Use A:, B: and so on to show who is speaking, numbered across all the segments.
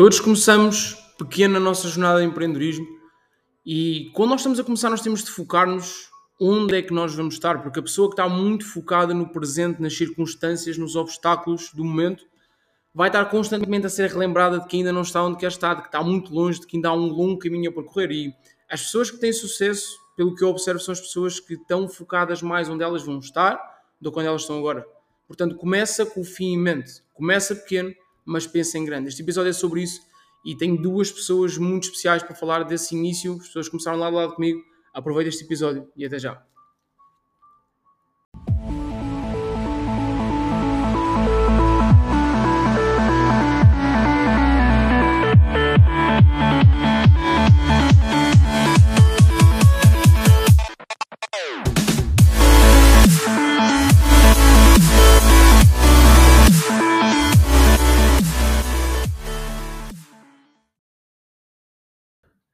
A: Todos começamos pequeno na nossa jornada de empreendedorismo e quando nós estamos a começar, nós temos de focar-nos onde é que nós vamos estar, porque a pessoa que está muito focada no presente, nas circunstâncias, nos obstáculos do momento, vai estar constantemente a ser relembrada de que ainda não está onde quer estar, de que está muito longe, de que ainda há um longo caminho a percorrer. E as pessoas que têm sucesso, pelo que eu observo, são as pessoas que estão focadas mais onde elas vão estar do que onde elas estão agora. Portanto, começa com o fim em mente. Começa pequeno, mas pensa em grande. Este episódio é sobre isso e tenho duas pessoas muito especiais para falar desse início. As pessoas começaram lá do lado comigo. Aproveita este episódio e até já.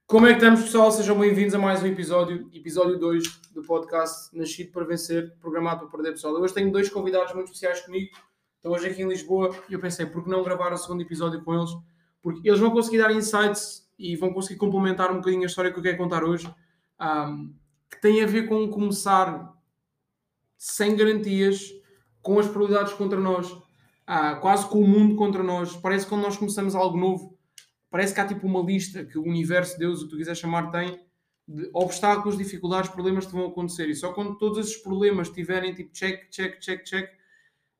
A: Como é que estamos, pessoal? Sejam bem-vindos a mais um episódio, episódio 2 do podcast Nascido para Vencer, programado para perder pessoal. Hoje tenho dois convidados muito especiais comigo. Estão hoje aqui em Lisboa e eu pensei, por que não gravar o segundo episódio com eles? Porque eles vão conseguir dar insights e vão conseguir complementar um bocadinho a história que eu quero contar hoje, um, que tem a ver com começar sem garantias, com as probabilidades contra nós, uh, quase com o mundo contra nós. Parece que quando nós começamos algo novo, parece que há tipo uma lista que o universo, Deus, o que tu quiser chamar, tem de obstáculos, dificuldades, problemas que vão acontecer. E só quando todos esses problemas tiverem tipo check, check, check, check,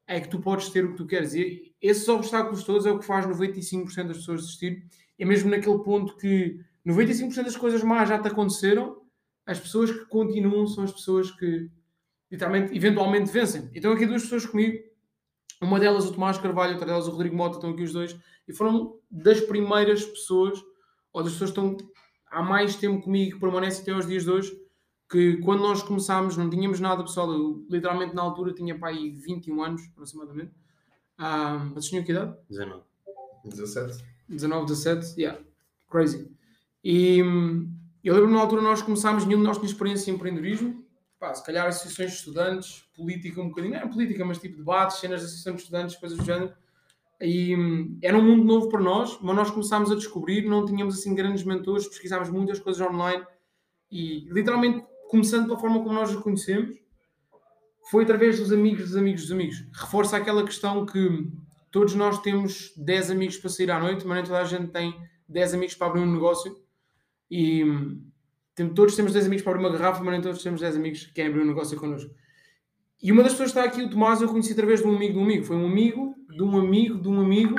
A: é que tu podes ter o que tu queres. E esses obstáculos todos é o que faz 95% das pessoas desistir. É mesmo naquele ponto que 95% das coisas más já te aconteceram, as pessoas que continuam são as pessoas que literalmente, eventualmente vencem. Então aqui duas pessoas comigo, uma delas o Tomás Carvalho, outra delas o Rodrigo Mota, estão aqui os dois, e foram das primeiras pessoas, ou das pessoas que estão há mais tempo comigo, que permanecem até aos dias de hoje, que quando nós começámos não tínhamos nada, pessoal, eu literalmente na altura tinha para aí 21 anos, aproximadamente. Ah, vocês tinham que idade?
B: 19.
C: 17.
A: 19, 17, yeah, crazy. E hum, eu lembro na altura nós começámos, nenhum de nós tinha experiência em empreendedorismo, pá, se calhar associações de estudantes, política um bocadinho, não é política, mas tipo debates, cenas de associação de estudantes, coisas do género. E hum, era um mundo novo para nós, mas nós começámos a descobrir, não tínhamos assim grandes mentores, pesquisámos muitas coisas online e literalmente começando pela forma como nós os conhecemos, foi através dos amigos dos amigos dos amigos. Reforça aquela questão que todos nós temos 10 amigos para sair à noite, mas nem toda a gente tem 10 amigos para abrir um negócio. E hum, tem, todos temos 10 amigos para abrir uma garrafa, mas nem todos temos 10 amigos que querem abrir um negócio connosco. E uma das pessoas que está aqui, o Tomás, eu conheci através de um amigo de um amigo. Foi um amigo de um amigo de um amigo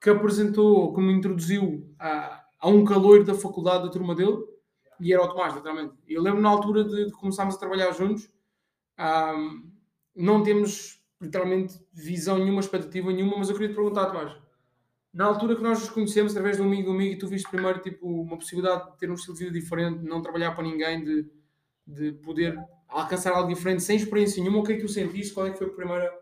A: que apresentou, que me introduziu a, a um caloiro da faculdade da turma dele e era o Tomás, literalmente. Eu lembro na altura de, de começarmos a trabalhar juntos, um, não temos literalmente visão nenhuma, expectativa nenhuma, mas eu queria te perguntar, Tomás, na altura que nós nos conhecemos através de um amigo um amigo e tu viste primeiro tipo, uma possibilidade de ter um estilo de vida diferente, de não trabalhar para ninguém, de, de poder alcançar algo diferente sem experiência nenhuma, o que é que tu sentiste? Qual é que foi a primeira,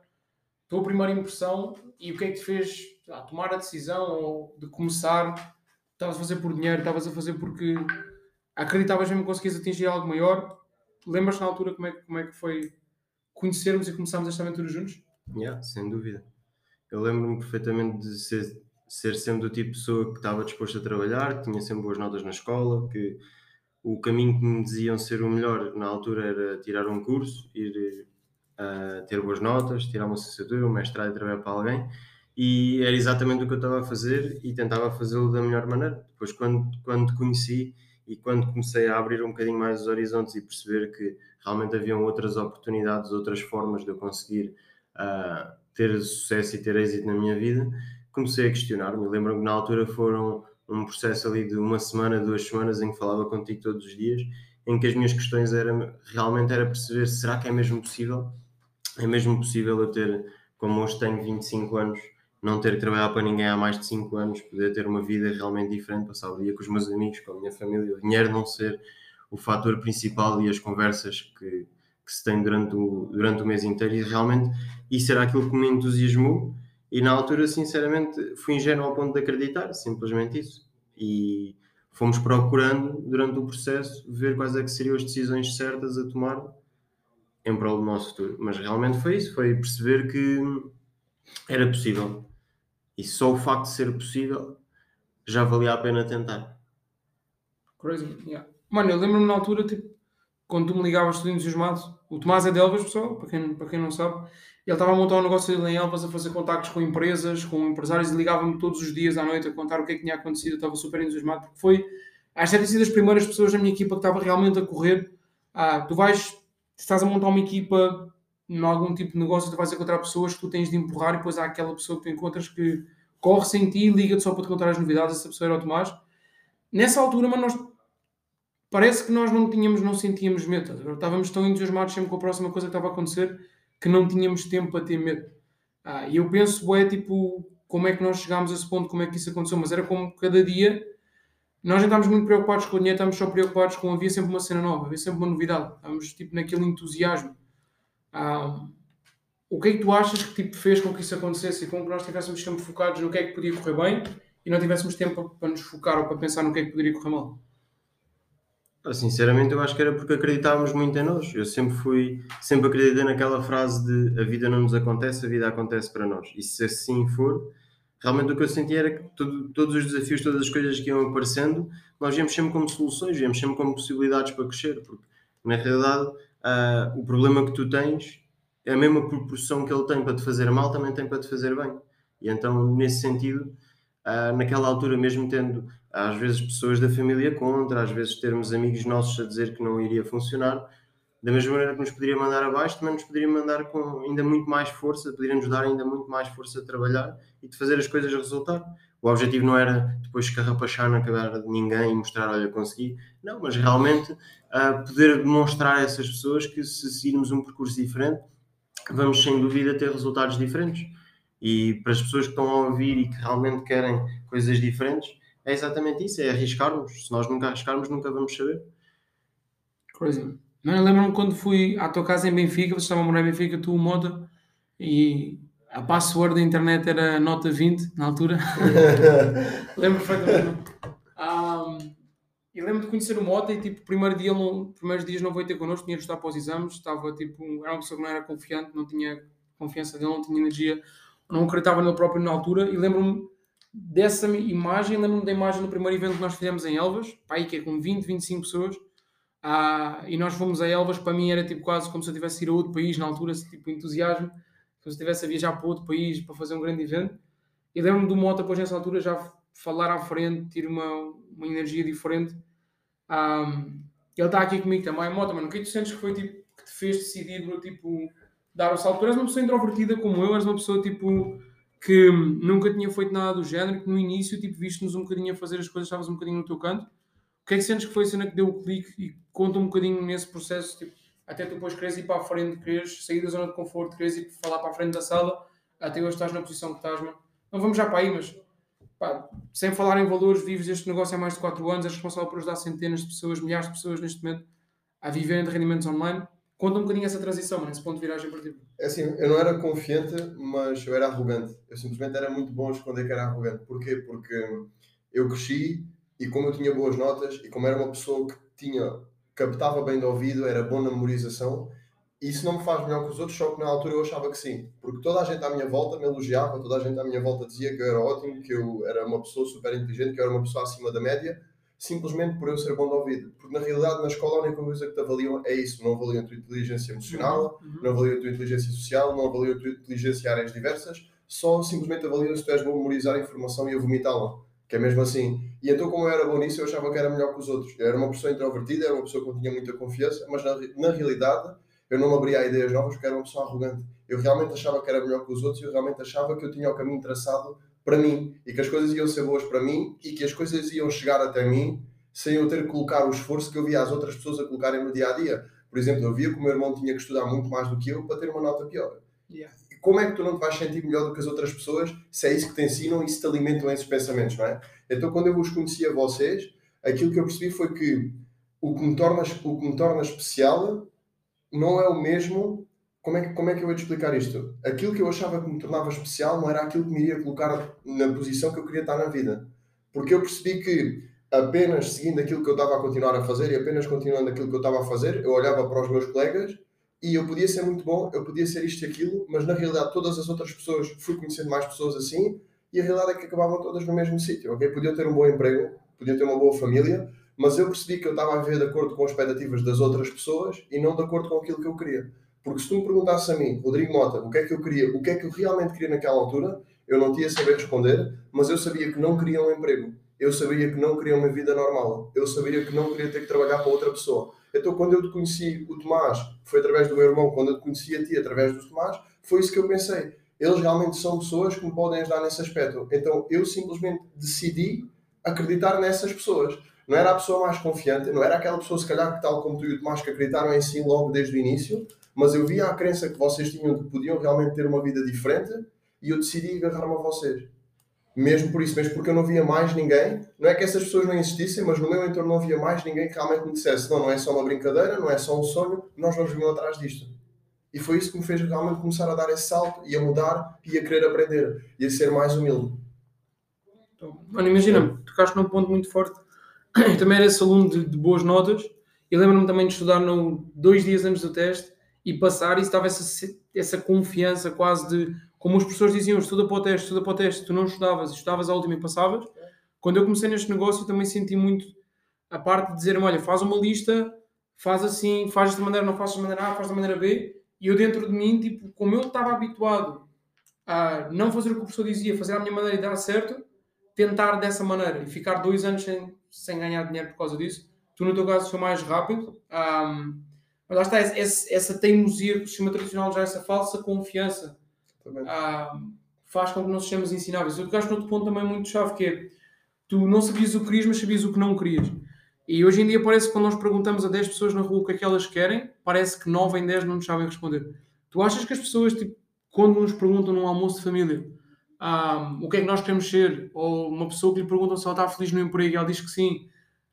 A: tua primeira impressão e o que é que te fez ah, tomar a decisão ou de começar? Estavas a fazer por dinheiro, estavas a fazer porque acreditavas mesmo que conseguias atingir algo maior? Lembras na altura como é, como é que foi conhecermos e começarmos esta aventura juntos?
B: Yeah, sem dúvida. Eu lembro-me perfeitamente de ser, ser sempre do tipo de pessoa que estava disposto a trabalhar, que tinha sempre boas notas na escola, que o caminho que me diziam ser o melhor na altura era tirar um curso, ir uh, ter boas notas, tirar uma licenciatura, um mestrado e trabalhar para alguém. E era exatamente o que eu estava a fazer e tentava fazê-lo da melhor maneira. Depois, quando, quando te conheci e quando comecei a abrir um bocadinho mais os horizontes e perceber que realmente haviam outras oportunidades, outras formas de eu conseguir uh, ter sucesso e ter êxito na minha vida, comecei a questionar-me. Lembro-me que na altura foram um processo ali de uma semana, duas semanas em que falava contigo todos os dias, em que as minhas questões eram realmente era perceber será que é mesmo possível? É mesmo possível eu ter, como hoje tenho 25 anos, não ter que trabalhar para ninguém há mais de 5 anos, poder ter uma vida realmente diferente, passar o dia com os meus amigos, com a minha família, o dinheiro não ser o fator principal e as conversas que, que se tem durante o, durante o mês inteiro e realmente isso era aquilo que me entusiasmou e na altura, sinceramente, fui ingênuo ao ponto de acreditar, simplesmente isso. E fomos procurando, durante o processo, ver quais é que seriam as decisões certas a tomar em prol do nosso futuro. Mas realmente foi isso, foi perceber que era possível. E só o facto de ser possível já valia a pena tentar.
A: Crazy, yeah. Mano, eu lembro-me na altura, tipo, quando tu me ligavas tudo entusiasmado, o Tomás é de Elvas, pessoal, para quem, para quem não sabe, ele estava a montar um negócio em Elvas, a fazer contactos com empresas, com empresários, e ligava-me todos os dias à noite a contar o que é que tinha acontecido, eu estava super entusiasmado, porque foi, acho que ter sido as primeiras pessoas da minha equipa que estava realmente a correr, ah, tu vais, estás a montar uma equipa em algum tipo de negócio, tu vais encontrar pessoas que tu tens de empurrar e depois há aquela pessoa que tu encontras que corre sem ti, liga-te só para te contar as novidades, essa pessoa era o Tomás. Nessa altura, mas nós parece que nós não tínhamos, não sentíamos medo. Estávamos tão entusiasmados sempre com a próxima coisa que estava a acontecer que não tínhamos tempo para ter medo. Ah, e eu penso, é tipo, como é que nós chegámos a esse ponto, como é que isso aconteceu, mas era como cada dia nós não estávamos muito preocupados com o dinheiro, estávamos só preocupados com havia sempre uma cena nova, havia sempre uma novidade, estávamos tipo naquele entusiasmo. Ah, o que é que tu achas que tipo, fez com que isso acontecesse e com que nós estivéssemos sempre focados no que é que podia correr bem e não tivéssemos tempo para nos focar ou para pensar no que é que poderia correr mal?
B: Sinceramente, eu acho que era porque acreditávamos muito em nós. Eu sempre fui, sempre acreditei naquela frase de a vida não nos acontece, a vida acontece para nós. E se assim for, realmente o que eu sentia era que todo, todos os desafios, todas as coisas que iam aparecendo, nós víamos sempre como soluções, víamos sempre como possibilidades para crescer. Porque, na realidade, uh, o problema que tu tens é a mesma proporção que ele tem para te fazer mal, também tem para te fazer bem. E então, nesse sentido, uh, naquela altura, mesmo tendo às vezes pessoas da família contra, às vezes termos amigos nossos a dizer que não iria funcionar, da mesma maneira que nos poderia mandar abaixo, também nos poderia mandar com ainda muito mais força, poderia nos dar ainda muito mais força a trabalhar e de fazer as coisas resultar. O objetivo não era depois escarrapachar na cara de ninguém e mostrar, olha, consegui. Não, mas realmente uh, poder demonstrar a essas pessoas que se seguirmos um percurso diferente, vamos sem dúvida ter resultados diferentes. E para as pessoas que estão a ouvir e que realmente querem coisas diferentes, é exatamente isso, é arriscarmos. Se nós nunca arriscarmos, nunca vamos saber.
A: Crazy. Não, lembro-me quando fui à tua casa em Benfica, você estava a morar em Benfica, tu, Mota, e a password da internet era nota 20 na altura. lembro perfeitamente. Um, e lembro de conhecer o Mota e tipo, primeiro dia, não, primeiros dias não veio ter connosco, tinha de estar para os exames, estava tipo, era uma pessoa que não era confiante, não tinha confiança dele, não tinha energia, não acreditava nele próprio na altura, e lembro-me dessa imagem, lembro-me da imagem do primeiro evento que nós fizemos em Elvas, pá, aí que é com 20, 25 pessoas, ah, e nós fomos a Elvas, para mim era tipo quase como se eu tivesse ido a outro país na altura, tipo entusiasmo, como se eu estivesse a viajar para outro país para fazer um grande evento. E lembro-me do Mota, depois nessa altura, já falar à frente, ter uma, uma energia diferente. Ah, ele está aqui comigo também, Mota, mano, o que é tu sentes que foi tipo, que te fez decidir, tipo, dar o salto? Tu eras uma pessoa introvertida como eu, eras uma pessoa tipo que nunca tinha feito nada do género, que no início, tipo, viste-nos um bocadinho a fazer as coisas, estavas um bocadinho no teu canto. O que é que sentes que foi a cena que deu o clique e conta um bocadinho nesse processo, tipo, até tu depois queres ir para a frente, queres sair da zona de conforto, queres ir falar para a frente da sala, até hoje estás na posição que estás, mano. Não vamos já para aí, mas pá, sem falar em valores, vives este negócio há mais de 4 anos, és responsável por ajudar centenas de pessoas, milhares de pessoas neste momento a viverem de rendimentos online. Conta um bocadinho essa transição, mano, esse ponto de viragem para ti.
C: É assim, eu não era confiante, mas eu era arrogante. Eu simplesmente era muito bom a esconder que era arrogante. Porquê? Porque eu cresci e como eu tinha boas notas e como era uma pessoa que tinha captava bem de ouvido, era bom na memorização, isso não me faz melhor que os outros, só que na altura eu achava que sim. Porque toda a gente à minha volta me elogiava, toda a gente à minha volta dizia que eu era ótimo, que eu era uma pessoa super inteligente, que eu era uma pessoa acima da média simplesmente por eu ser bom de ouvido. Porque na realidade, na escola, a única coisa que te avaliam é isso. Não avaliam a tua inteligência emocional, uhum. não avaliam a tua inteligência social, não avaliam a tua inteligência em áreas diversas, só simplesmente avaliam se tu és bom a memorizar a informação e a vomitá-la. Que é mesmo assim. E então, como eu era bom nisso, eu achava que era melhor que os outros. Eu era uma pessoa introvertida, era uma pessoa que não tinha muita confiança, mas na, na realidade, eu não me abria a ideias novas porque era uma pessoa arrogante. Eu realmente achava que era melhor que os outros e eu realmente achava que eu tinha o caminho traçado para mim e que as coisas iam ser boas para mim e que as coisas iam chegar até mim sem eu ter que colocar o esforço que eu via as outras pessoas a colocarem no dia a dia. Por exemplo, eu via que o meu irmão tinha que estudar muito mais do que eu para ter uma nota pior. Yeah. Como é que tu não te vais sentir melhor do que as outras pessoas se é isso que te ensinam e se te alimentam esses pensamentos, não é? Então, quando eu vos conheci a vocês, aquilo que eu percebi foi que o que me torna, o que me torna especial não é o mesmo como é, que, como é que eu ia te explicar isto? Aquilo que eu achava que me tornava especial não era aquilo que me iria colocar na posição que eu queria estar na vida. Porque eu percebi que apenas seguindo aquilo que eu estava a continuar a fazer e apenas continuando aquilo que eu estava a fazer, eu olhava para os meus colegas e eu podia ser muito bom, eu podia ser isto e aquilo, mas na realidade todas as outras pessoas, fui conhecendo mais pessoas assim e a realidade é que acabavam todas no mesmo sítio, ok? Podiam ter um bom emprego, podiam ter uma boa família, mas eu percebi que eu estava a viver de acordo com as expectativas das outras pessoas e não de acordo com aquilo que eu queria. Porque se tu me perguntasse a mim, Rodrigo Mota, o que é que eu queria, o que é que eu realmente queria naquela altura, eu não tinha saber responder, mas eu sabia que não queria um emprego. Eu sabia que não queria uma vida normal. Eu sabia que não queria ter que trabalhar para outra pessoa. Então, quando eu te conheci o Tomás, foi através do meu irmão, quando eu te conheci a ti através do Tomás, foi isso que eu pensei. Eles realmente são pessoas que me podem ajudar nesse aspecto. Então, eu simplesmente decidi acreditar nessas pessoas. Não era a pessoa mais confiante, não era aquela pessoa, se calhar, que tal como tu e o Tomás, que acreditaram em si logo desde o início, mas eu via a crença que vocês tinham que podiam realmente ter uma vida diferente e eu decidi agarrar-me a vocês. Mesmo por isso, mesmo porque eu não via mais ninguém, não é que essas pessoas não existissem, mas no meu entorno não havia mais ninguém que realmente me dissesse: não, não é só uma brincadeira, não é só um sonho, nós vamos vir atrás disto. E foi isso que me fez realmente começar a dar esse salto e a mudar e a querer aprender e a ser mais humilde.
A: Então, mano, imagina-me, tocaste num ponto muito forte. Eu também era esse aluno de, de boas notas e lembro-me também de estudar no, dois dias antes do teste e passar e estava essa, essa confiança quase de, como os professores diziam, estuda para o teste, estuda para o teste, tu não estudavas, estudavas a última e passavas. Quando eu comecei neste negócio eu também senti muito a parte de dizer olha, faz uma lista, faz assim, faz desta maneira, não faz da maneira A, faz da maneira B, e eu dentro de mim, tipo, como eu estava habituado a não fazer o que o professor dizia, fazer a minha maneira e dar certo, tentar dessa maneira e ficar dois anos sem, sem ganhar dinheiro por causa disso. Tu, no teu caso, foi mais rápido. Um, mas lá está, essa, essa teimosia do sistema tradicional, já essa falsa confiança, um, faz com que não sejamos ensináveis. Eu tocaste outro ponto também muito chave, que é tu não sabias o que querias, mas sabias o que não querias. E hoje em dia parece que quando nós perguntamos a 10 pessoas na rua o que é que elas querem, parece que 9 em 10 não nos sabem responder. Tu achas que as pessoas, tipo, quando nos perguntam num almoço de família um, o que é que nós queremos ser, ou uma pessoa que lhe pergunta se ela está feliz no emprego e ela diz que sim,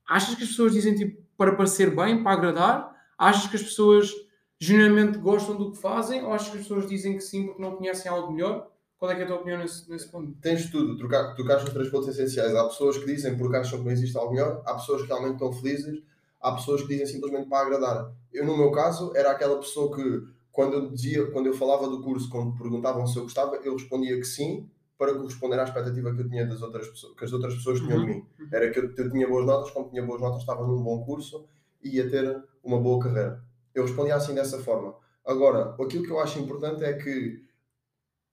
A: achas que as pessoas dizem tipo para parecer bem, para agradar? Achas que as pessoas genuinamente gostam do que fazem? Ou achas que as pessoas dizem que sim porque não conhecem algo melhor? Qual é, é a tua opinião nesse, nesse ponto?
C: Tens tudo, trocar, tocar os três pontos essenciais. Há pessoas que dizem porque acham que não existe algo melhor, há pessoas que realmente estão felizes, há pessoas que dizem simplesmente para agradar. Eu, no meu caso, era aquela pessoa que, quando eu dizia, quando eu falava do curso, quando perguntavam se eu gostava, eu respondia que sim, para corresponder à expectativa que eu tinha das outras pessoas, que as outras pessoas tinham uhum. de mim. Era que eu, eu, tinha boas notas, como tinha boas notas, estava num bom curso ia ter uma boa carreira. Eu respondia assim dessa forma. Agora, aquilo que eu acho importante é que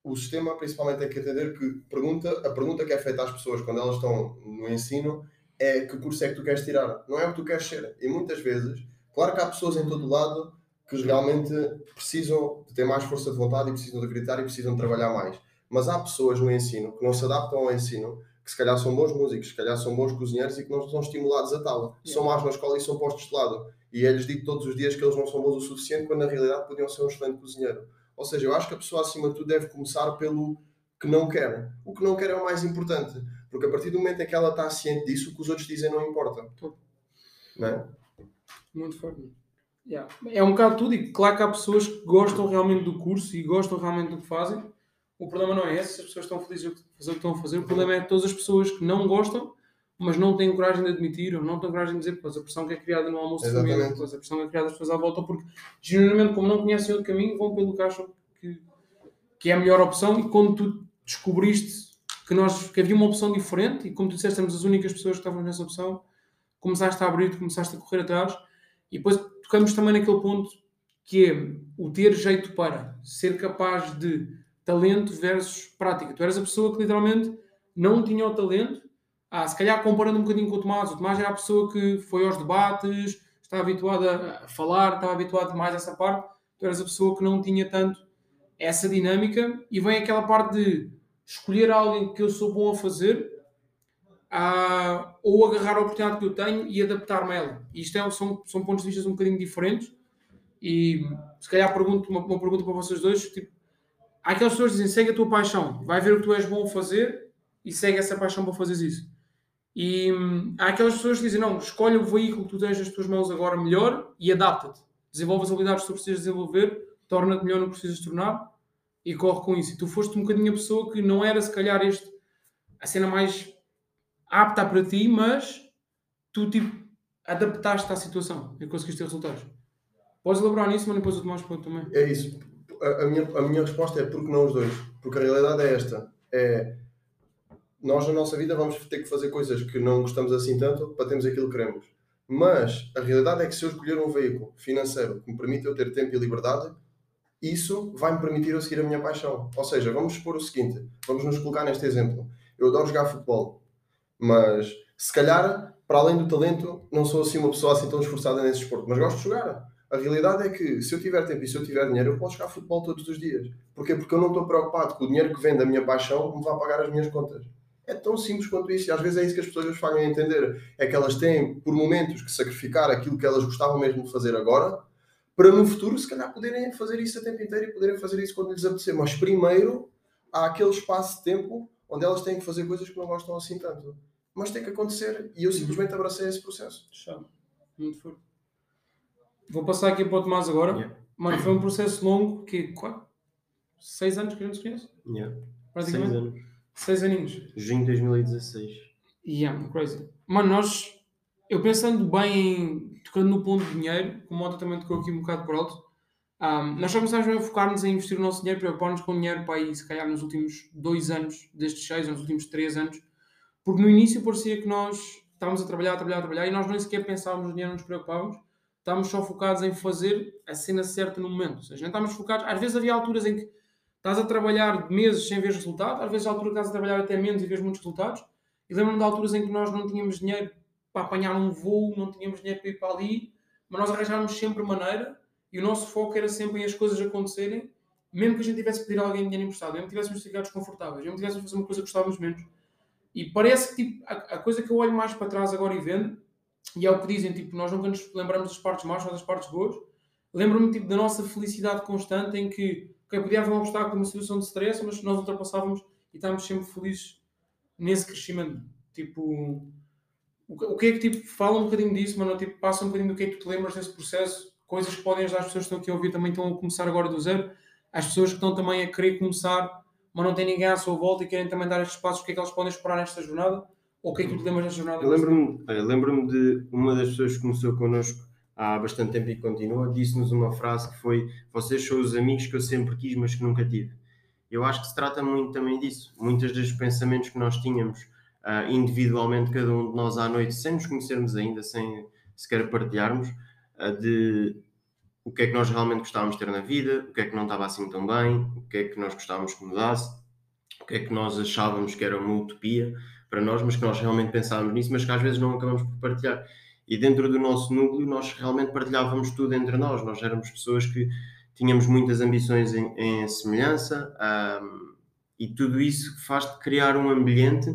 C: o sistema principalmente tem que entender que pergunta, a pergunta que é feita às pessoas quando elas estão no ensino é que curso é que tu queres tirar, não é o que tu queres ser. E muitas vezes, claro que há pessoas em todo lado que realmente precisam de ter mais força de vontade e precisam de acreditar e precisam de trabalhar mais. Mas há pessoas no ensino que não se adaptam ao ensino, que se calhar são bons músicos, se calhar são bons cozinheiros e que não são estimulados a tal. Yeah. São más na escola e são postos de lado. E é-lhes dito todos os dias que eles não são bons o suficiente, quando na realidade podiam ser um excelente cozinheiro. Ou seja, eu acho que a pessoa acima de tudo deve começar pelo que não quer. O que não quer é o mais importante. Porque a partir do momento em que ela está ciente disso, o que os outros dizem não importa. Não é?
A: Muito forte. Yeah. É um bocado tudo, e claro que há pessoas que gostam realmente do curso e gostam realmente do que fazem. O problema não é esse, se as pessoas estão felizes fazer o que estão a fazer. O problema é todas as pessoas que não gostam, mas não têm coragem de admitir, ou não têm coragem de dizer, pois a pressão que é criada no almoço de família, pois a pressão que é criada as pessoas à volta, porque genuinamente, como não conhecem outro caminho, vão pelo que acham que, que é a melhor opção. E quando tu descobriste que, nós, que havia uma opção diferente, e como tu disseste, éramos as únicas pessoas que estavam nessa opção, começaste a abrir, começaste a correr atrás, e depois tocamos também naquele ponto que é o ter jeito para ser capaz de talento versus prática. Tu eras a pessoa que literalmente não tinha o talento. Ah, se calhar comparando um bocadinho com o Tomás, o Tomás era a pessoa que foi aos debates, estava habituada a falar, estava habituado mais a essa parte. Tu eras a pessoa que não tinha tanto essa dinâmica e vem aquela parte de escolher alguém que eu sou bom a fazer ah, ou agarrar a oportunidade que eu tenho e adaptar-me a ela. Isto é, são, são pontos de vista um bocadinho diferentes e se calhar pergunto uma, uma pergunta para vocês dois, tipo, há aquelas pessoas que dizem segue a tua paixão, vai ver o que tu és bom a fazer e segue essa paixão para fazer isso. E hum, há aquelas pessoas que dizem não, escolhe o veículo que tu tens nas tuas mãos agora melhor e adapta-te. Desenvolve as habilidades que tu precisas desenvolver, torna-te melhor no que precisas tornar e corre com isso. E tu foste um bocadinho a pessoa que não era se calhar este a cena mais apta para ti, mas tu tipo adaptaste à situação e conseguiste ter resultados. Podes elaborar nisso, mas depois o Tomás pode também.
C: É isso a, minha, a minha resposta é porque não os dois? Porque a realidade é esta: é nós na nossa vida vamos ter que fazer coisas que não gostamos assim tanto para termos aquilo que queremos. Mas a realidade é que se eu escolher um veículo financeiro que me permite eu ter tempo e liberdade, isso vai me permitir eu seguir a minha paixão. Ou seja, vamos expor o seguinte, vamos nos colocar neste exemplo. Eu adoro jogar futebol, mas se calhar, para além do talento, não sou assim uma pessoa assim tão esforçada nesse esporte, mas gosto de jogar. A realidade é que se eu tiver tempo e se eu tiver dinheiro, eu posso jogar futebol todos os dias. Porquê? Porque eu não estou preocupado com o dinheiro que vem da minha paixão me vai pagar as minhas contas. É tão simples quanto isso. E às vezes é isso que as pessoas a entender. É que elas têm, por momentos, que sacrificar aquilo que elas gostavam mesmo de fazer agora, para no futuro, se calhar, poderem fazer isso a tempo inteiro e poderem fazer isso quando lhes apetecer. Mas primeiro, há aquele espaço de tempo onde elas têm que fazer coisas que não gostam assim tanto. Mas tem que acontecer. E eu simplesmente abracei esse processo.
A: Chave. Muito forte. Vou passar aqui para o Tomás agora.
B: Yeah.
A: Mano, foi um processo longo, que quatro? Seis anos que a gente se conhece?
B: Yeah. Seis
A: Praticamente.
B: anos.
A: Seis aninhos.
B: Junho de 2016.
A: Yeah, crazy. Mano, nós, eu pensando bem em, tocando no ponto de dinheiro, como o Mota também tocou aqui um bocado por alto, ahm, nós só começámos a focar-nos em investir o nosso dinheiro, preocupar-nos com o dinheiro para aí, se calhar nos últimos dois anos, destes seis, nos últimos três anos, porque no início parecia que nós estávamos a trabalhar, a trabalhar, a trabalhar, e nós nem sequer pensávamos no dinheiro, não nos preocupávamos, estávamos só focados em fazer a cena certa no momento, ou seja, não estávamos focados, às vezes havia alturas em que estás a trabalhar meses sem ver resultados, às vezes há altura que estás a trabalhar até menos e vês muitos resultados, e lembro-me de alturas em que nós não tínhamos dinheiro para apanhar um voo, não tínhamos dinheiro para ir para ali, mas nós arranjávamos sempre maneira e o nosso foco era sempre em as coisas acontecerem, mesmo que a gente tivesse que pedir a alguém dinheiro emprestado, mesmo que tivéssemos ficado desconfortáveis, mesmo que tivéssemos que fazer uma coisa que gostávamos menos. E parece que tipo, a, a coisa que eu olho mais para trás agora e vendo, e é o que dizem, tipo, nós nunca nos lembramos das partes más, só das partes boas. Lembro-me tipo, da nossa felicidade constante em que ok, podia haver um obstáculo, uma situação de stress, mas nós ultrapassávamos e estávamos sempre felizes nesse crescimento. Tipo, o que, é que tipo, fala um bocadinho disso, mano? Tipo, passa um bocadinho do que é que tu te lembras desse processo, coisas que podem ajudar as pessoas que estão aqui a ouvir também estão a começar agora do zero, as pessoas que estão também a querer começar, mas não têm ninguém à sua volta e querem também dar estes passos, o que é que eles podem esperar nesta jornada? Ou o que é que tu lembras desta jornada?
B: Eu lembro-me olha, lembro-me de uma das pessoas que começou connosco há bastante tempo e que continua, disse-nos uma frase que foi: Vocês são os amigos que eu sempre quis, mas que nunca tive. Eu acho que se trata muito também disso. Muitos dos pensamentos que nós tínhamos ah, individualmente, cada um de nós à noite, sem nos conhecermos ainda, sem sequer partilharmos, ah, de o que é que nós realmente gostávamos de ter na vida, o que é que não estava assim tão bem, o que é que nós gostávamos que mudasse, o que é que nós achávamos que era uma utopia para nós, mas que nós realmente pensávamos nisso, mas que às vezes não acabamos por partilhar. E dentro do nosso núcleo, nós realmente partilhávamos tudo entre nós. Nós éramos pessoas que tínhamos muitas ambições em, em semelhança ahm, e tudo isso faz-te criar um ambiente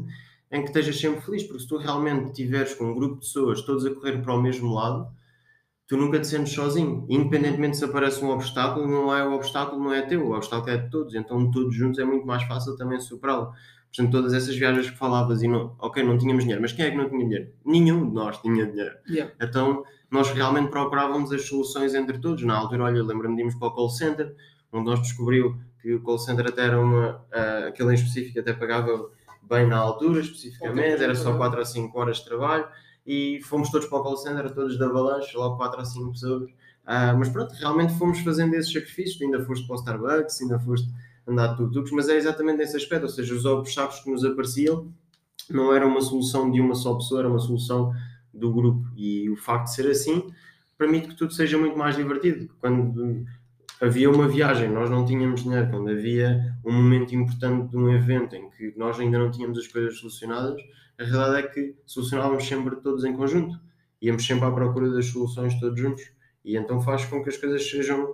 B: em que estejas sempre feliz, porque se tu realmente estiveres com um grupo de pessoas todos a correr para o mesmo lado, tu nunca te sentes sozinho. Independentemente se aparece um obstáculo, não é o obstáculo, não é teu, o obstáculo é de todos. Então, todos juntos é muito mais fácil também superá-lo. Portanto, todas essas viagens que falavas e não, ok, não tínhamos dinheiro, mas quem é que não tinha dinheiro? Nenhum de nós tinha dinheiro.
A: Yeah.
B: Então, nós realmente procurávamos as soluções entre todos. Na altura, olha, lembro-me de irmos para o call center, onde nós descobriu que o call center até era uma, ah, aquele em específico até pagava bem na altura, especificamente, era só 4 ou 5 horas de trabalho, e fomos todos para o call center, todos da Avalanche, logo 4 ou 5 pessoas. Ah, mas pronto, realmente fomos fazendo esses sacrifícios, ainda foste para o Starbucks, ainda foste andar de tuk-tuks, mas é exatamente nesse aspecto, ou seja, os obstáculos que nos apareciam não era uma solução de uma só pessoa, era uma solução do grupo. E o facto de ser assim permite que tudo seja muito mais divertido. Quando havia uma viagem, nós não tínhamos dinheiro, quando havia um momento importante de um evento em que nós ainda não tínhamos as coisas solucionadas, a realidade é que solucionávamos sempre todos em conjunto. Íamos sempre à procura das soluções todos juntos. E então faz com que as coisas sejam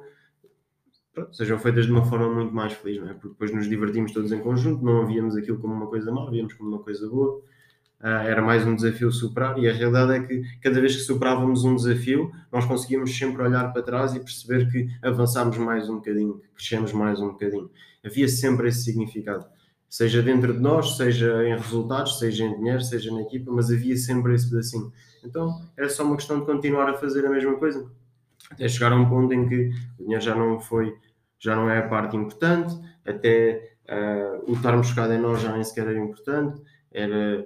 B: pronto, sejam feitas de uma forma muito mais feliz, não é? Porque depois nos divertimos todos em conjunto, não víamos aquilo como uma coisa má, víamos como uma coisa boa. Ah, era mais um desafio superar, e a realidade é que cada vez que superávamos um desafio, nós conseguíamos sempre olhar para trás e perceber que avançámos mais um bocadinho, que crescemos mais um bocadinho. Havia sempre esse significado, seja dentro de nós, seja em resultados, seja em dinheiro, seja na equipa, mas havia sempre esse pedacinho. Então era só uma questão de continuar a fazer a mesma coisa até chegar a um ponto em que o dinheiro já não foi, já não é a parte importante, até uh, o estarmos focado em nós já nem sequer era importante, era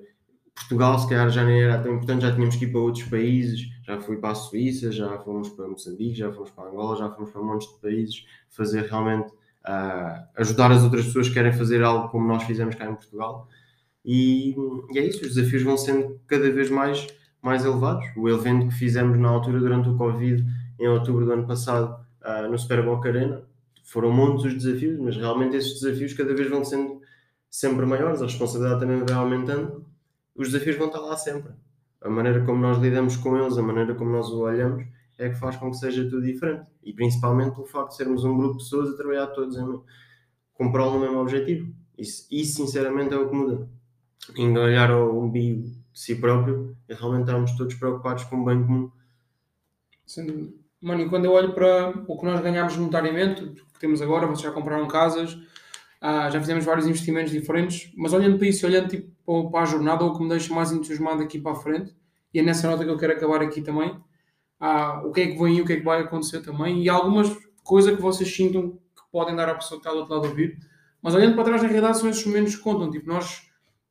B: Portugal se calhar já nem era tão importante, já tínhamos que ir para outros países, já fui para a Suíça, já fomos para Moçambique, já fomos para Angola, já fomos para um monte de países, fazer realmente uh, ajudar as outras pessoas que querem fazer algo como nós fizemos cá em Portugal. E, e é isso, os desafios vão sendo cada vez mais, mais elevados. O evento que fizemos na altura durante o Covid, em outubro do ano passado, uh, no Super Boca Arena, foram muitos os desafios, mas realmente esses desafios cada vez vão sendo sempre maiores, a responsabilidade também vai aumentando, os desafios vão estar lá sempre. A maneira como nós lidamos com eles, a maneira como nós o olhamos, é que faz com que seja tudo diferente. E principalmente pelo facto de sermos um grupo de pessoas a trabalhar todos em, com no mesmo objetivo. Isso, isso sinceramente é o que muda. Em olhar ao umbigo de si próprio e realmente estarmos todos preocupados com o bem comum.
A: Sem dúvida. Mano, e quando eu olho para o que nós ganhamos monetariamente, o que temos agora, vocês já compraram casas, ah, já fizemos vários investimentos diferentes, mas olhando para isso, olhando tipo, para a jornada, o que me deixa mais entusiasmado aqui para a frente, e é nessa nota que eu quero acabar aqui também, ah, o que é que vem e o que é que vai acontecer também, e algumas coisas que vocês sintam que podem dar à pessoa que está do outro lado a ouvir, mas olhando para trás, na realidade, são esses momentos que contam, tipo, nós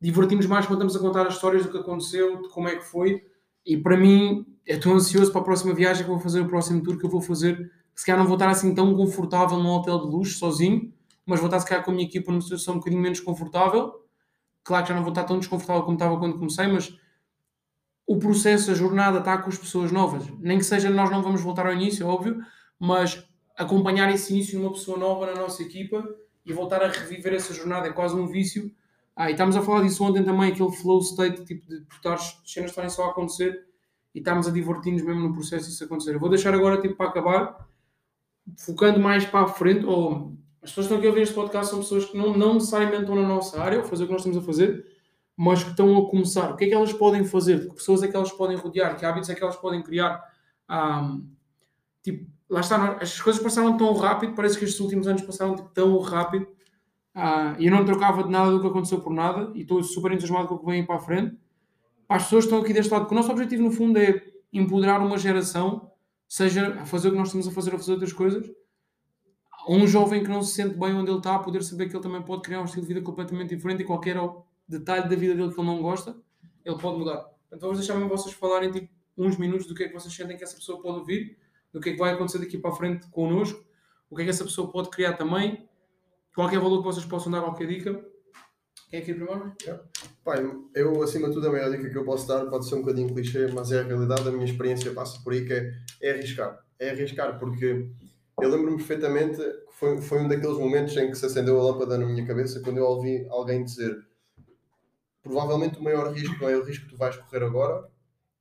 A: divertimos mais quando estamos a contar as histórias do que aconteceu, de como é que foi, e para mim, estou ansioso para a próxima viagem que vou fazer, o próximo tour que eu vou fazer, se calhar não vou estar assim tão confortável num hotel de luxo, sozinho, mas vou estar se calhar com a minha equipa numa situação um bocadinho menos confortável. Claro que já não vou estar tão desconfortável como estava quando comecei, mas o processo, a jornada está com as pessoas novas. Nem que seja nós não vamos voltar ao início, óbvio, mas acompanhar esse início numa pessoa nova na nossa equipa e voltar a reviver essa jornada é quase um vício. Ah, e estamos a falar disso ontem também, aquele flow state, tipo de as cenas estarem só a acontecer e estamos a divertir-nos mesmo no processo disso acontecer. Eu vou deixar agora, tipo, para acabar, focando mais para a frente, ou as pessoas que estão aqui a ouvir este podcast são pessoas que não, não necessariamente estão na nossa área, ou fazer o que nós estamos a fazer, mas que estão a começar. O que é que elas podem fazer? Que pessoas é que elas podem rodear? Que hábitos é que elas podem criar? Tipo, lá está, as coisas passaram tão rápido, parece que estes últimos anos passaram tipo, tão rápido, uh, e eu não trocava de nada do que aconteceu por nada, e estou super entusiasmado com o que vem para a frente. As pessoas que estão aqui deste lado, porque o nosso objetivo no fundo é empoderar uma geração, seja a fazer o que nós estamos a fazer a fazer outras coisas, um jovem que não se sente bem onde ele está, poder saber que ele também pode criar um estilo de vida completamente diferente e qualquer detalhe da vida dele que ele não gosta, ele pode mudar. Então vamos deixar mesmo vocês falarem tipo, uns minutos do que é que vocês sentem que essa pessoa pode ouvir, do que é que vai acontecer daqui para a frente connosco, o que é que essa pessoa pode criar também, qualquer valor que vocês possam dar, qualquer dica. Quem é que primeiro?
C: Yeah. Pai, eu acima de tudo a maior dica que eu posso dar pode ser um bocadinho clichê, mas é a realidade, a minha experiência passa por aí que é, é arriscar. É arriscar porque eu lembro-me perfeitamente que foi, foi um daqueles momentos em que se acendeu a lâmpada na minha cabeça quando eu ouvi alguém dizer provavelmente o maior risco, não é o risco que tu vais correr agora,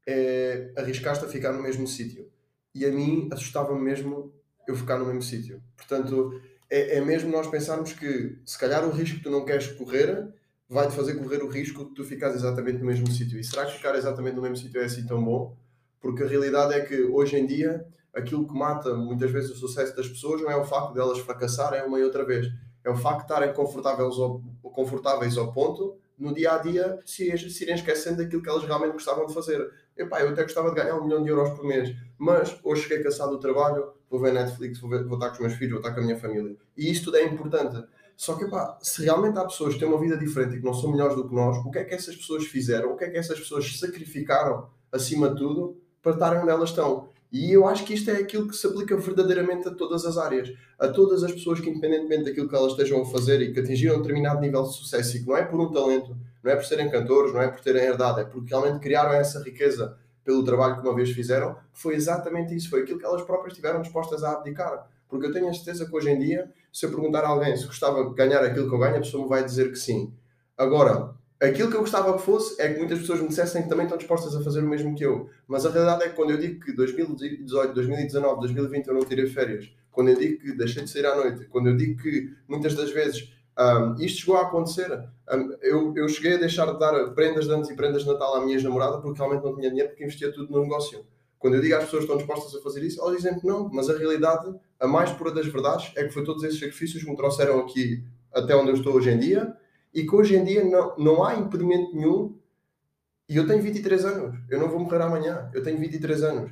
C: é arriscar-te a ficar no mesmo sítio. E a mim assustava-me mesmo eu ficar no mesmo sítio. Portanto, é, é mesmo nós pensarmos que se calhar o risco que tu não queres correr vai-te fazer correr o risco de tu ficares exatamente no mesmo sítio. E será que ficar exatamente no mesmo sítio é assim tão bom? Porque a realidade é que hoje em dia aquilo que mata muitas vezes o sucesso das pessoas não é o facto delas de fracassarem uma e outra vez, é o facto de estarem confortáveis ao, confortáveis ao ponto no dia a dia se, se irem esquecendo daquilo que elas realmente gostavam de fazer. Epá, eu até gostava de ganhar um milhão de euros por mês, mas hoje cheguei cansado do trabalho, vou ver Netflix, vou, ver, vou estar com os meus filhos, vou estar com a minha família. E isso tudo é importante. Só que, epá, se realmente há pessoas que têm uma vida diferente e que não são melhores do que nós, o que é que essas pessoas fizeram? O que é que essas pessoas sacrificaram, acima de tudo, para estarem onde elas estão? E eu acho que isto é aquilo que se aplica verdadeiramente a todas as áreas, a todas as pessoas que, independentemente daquilo que elas estejam a fazer e que atingiram um determinado nível de sucesso, e que não é por um talento, não é por serem cantores, não é por terem herdado, é porque realmente criaram essa riqueza pelo trabalho que uma vez fizeram, foi exatamente isso, foi aquilo que elas próprias estiveram dispostas a abdicar. Porque eu tenho a certeza que hoje em dia, se eu perguntar a alguém se gostava de ganhar aquilo que eu ganho, a pessoa me vai dizer que sim. Agora, Aquilo que eu gostava que fosse é que muitas pessoas me dissessem que também estão dispostas a fazer o mesmo que eu. Mas a realidade é que quando eu digo que 2018, 2019, 2020 eu não tirei férias, quando eu digo que deixei de sair à noite, quando eu digo que muitas das vezes um, isto chegou a acontecer, um, eu, eu cheguei a deixar de dar prendas de anos e prendas de Natal à minha namorada porque realmente não tinha dinheiro porque investia tudo no negócio. Quando eu digo às pessoas que estão dispostas a fazer isso, elas dizem que não, mas a realidade, a mais pura das verdades, é que foi todos esses sacrifícios que me trouxeram aqui até onde eu estou hoje em dia e que hoje em dia não, não há impedimento nenhum. E eu tenho 23 anos, eu não vou morrer amanhã, eu tenho 23 anos.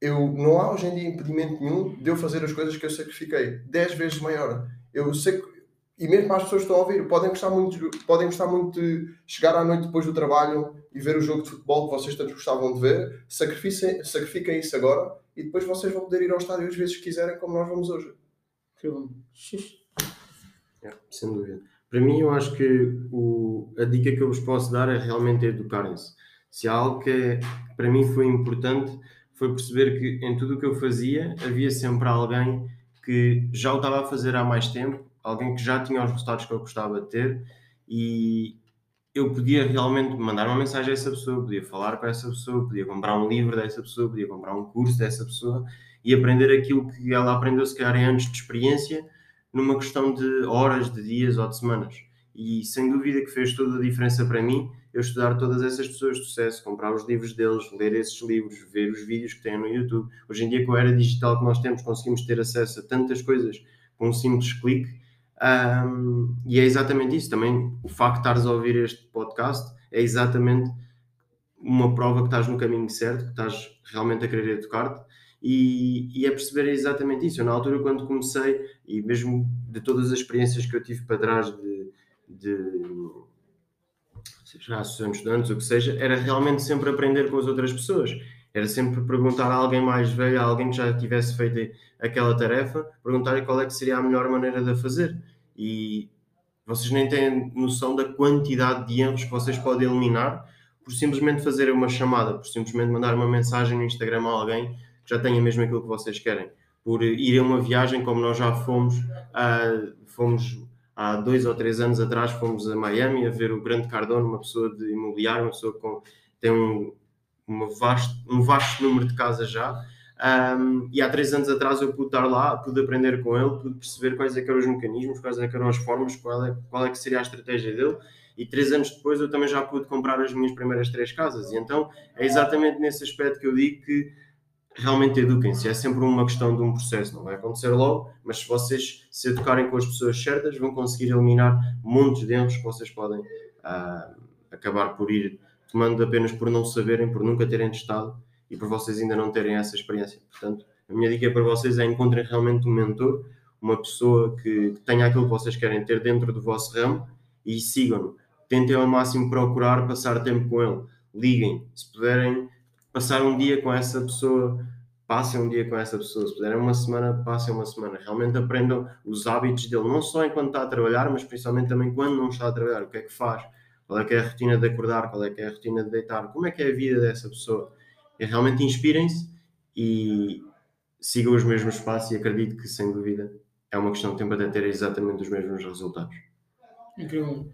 C: Eu, não há hoje em dia impedimento nenhum de eu fazer as coisas que eu sacrifiquei, 10 vezes maior. Eu sei e mesmo as pessoas que estão a ouvir, podem gostar muito, podem gostar muito de chegar à noite depois do trabalho e ver o jogo de futebol que vocês tanto gostavam de ver, sacrifiquem, sacrifiquem isso agora e depois vocês vão poder ir ao estádio às vezes que quiserem, como nós vamos hoje.
B: É, sem dúvida. Para mim, eu acho que o, a dica que eu vos posso dar é realmente educarem-se. Se há algo que é, para mim foi importante, foi perceber que em tudo o que eu fazia havia sempre alguém que já o estava a fazer há mais tempo, alguém que já tinha os resultados que eu gostava de ter e eu podia realmente mandar uma mensagem a essa pessoa, podia falar com essa pessoa, podia comprar um livro dessa pessoa, podia comprar um curso dessa pessoa e aprender aquilo que ela aprendeu, se calhar, em anos de experiência, numa questão de horas, de dias ou de semanas. E sem dúvida que fez toda a diferença para mim eu estudar todas essas pessoas de sucesso, comprar os livros deles, ler esses livros, ver os vídeos que têm no YouTube. Hoje em dia, com a era digital que nós temos, conseguimos ter acesso a tantas coisas com um simples clique. Um, e é exatamente isso. Também o facto de estares a ouvir este podcast é exatamente uma prova que estás no caminho certo, que estás realmente a querer educar-te. E, e, é perceber exatamente isso. Eu, na altura, quando comecei, e mesmo de todas as experiências que eu tive para trás de, de seja associação de estudantes, o que seja, era realmente sempre aprender com as outras pessoas. Era sempre perguntar a alguém mais velho, a alguém que já tivesse feito aquela tarefa, perguntar qual é que seria a melhor maneira de a fazer. E vocês nem têm noção da quantidade de erros que vocês podem eliminar por simplesmente fazer uma chamada, por simplesmente mandar uma mensagem no Instagram a alguém que já tenha mesmo aquilo que vocês querem. Por ir a uma viagem como nós já fomos, uh, fomos há dois ou três anos atrás fomos a Miami a ver o Grande Cardone, uma pessoa de imobiliário, uma pessoa com tem um, uma vasto, um vasto número de casas já. Um, e há três anos atrás eu pude estar lá, pude aprender com ele, pude perceber quais é eram os mecanismos, quais é eram as formas, qual é, qual é que seria a estratégia dele. E três anos depois eu também já pude comprar as minhas primeiras três casas. E então é exatamente nesse aspecto que eu digo que realmente eduquem-se. É sempre uma questão de um processo, não vai acontecer logo, mas se vocês se educarem com as pessoas certas, vão conseguir eliminar montes de que vocês podem uh, acabar por ir tomando apenas por não saberem, por nunca terem testado e por vocês ainda não terem essa experiência. Portanto, a minha dica para vocês é encontrem realmente um mentor, uma pessoa que tenha aquilo que vocês querem ter dentro do vosso ramo e sigam-no. Tentem ao máximo procurar passar tempo com ele. Liguem, se puderem passar um dia com essa pessoa, passem um dia com essa pessoa. Se puderem uma semana, passem uma semana. Realmente aprendam os hábitos dele, não só enquanto está a trabalhar, mas principalmente também quando não está a trabalhar. O que é que faz? Qual é que é a rotina de acordar? Qual é que é a rotina de deitar? Como é que é a vida dessa pessoa? E realmente inspirem-se e sigam os mesmos passos e acredito que, sem dúvida, é uma questão de tempo até ter exatamente os mesmos resultados.
A: Incrível.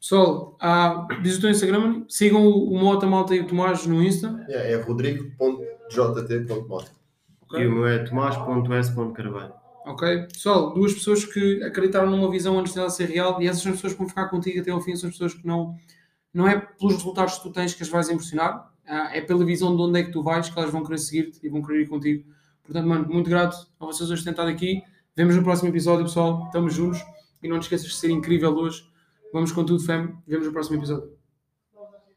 A: Pessoal, ah, diz o teu Instagram, sigam o, o Mota Malta e o Tomás no Insta.
C: É, é rodrigo.jt.mota.
B: Okay. E o meu é tomás.s.carvalho.
A: Ok? Pessoal, duas pessoas que acreditaram numa visão antes dela ser real e essas são as pessoas que vão ficar contigo até ao fim, são as pessoas que não, não é pelos resultados que tu tens que as vais impressionar, ah, é pela visão de onde é que tu vais que elas vão querer seguir-te e vão querer ir contigo. Portanto, mano, muito grato a vocês hoje estado aqui. Vemos no próximo episódio, pessoal. Estamos juntos. E não te esqueças de ser incrível hoje. Vamos com tudo, fam. Vemos no próximo episódio.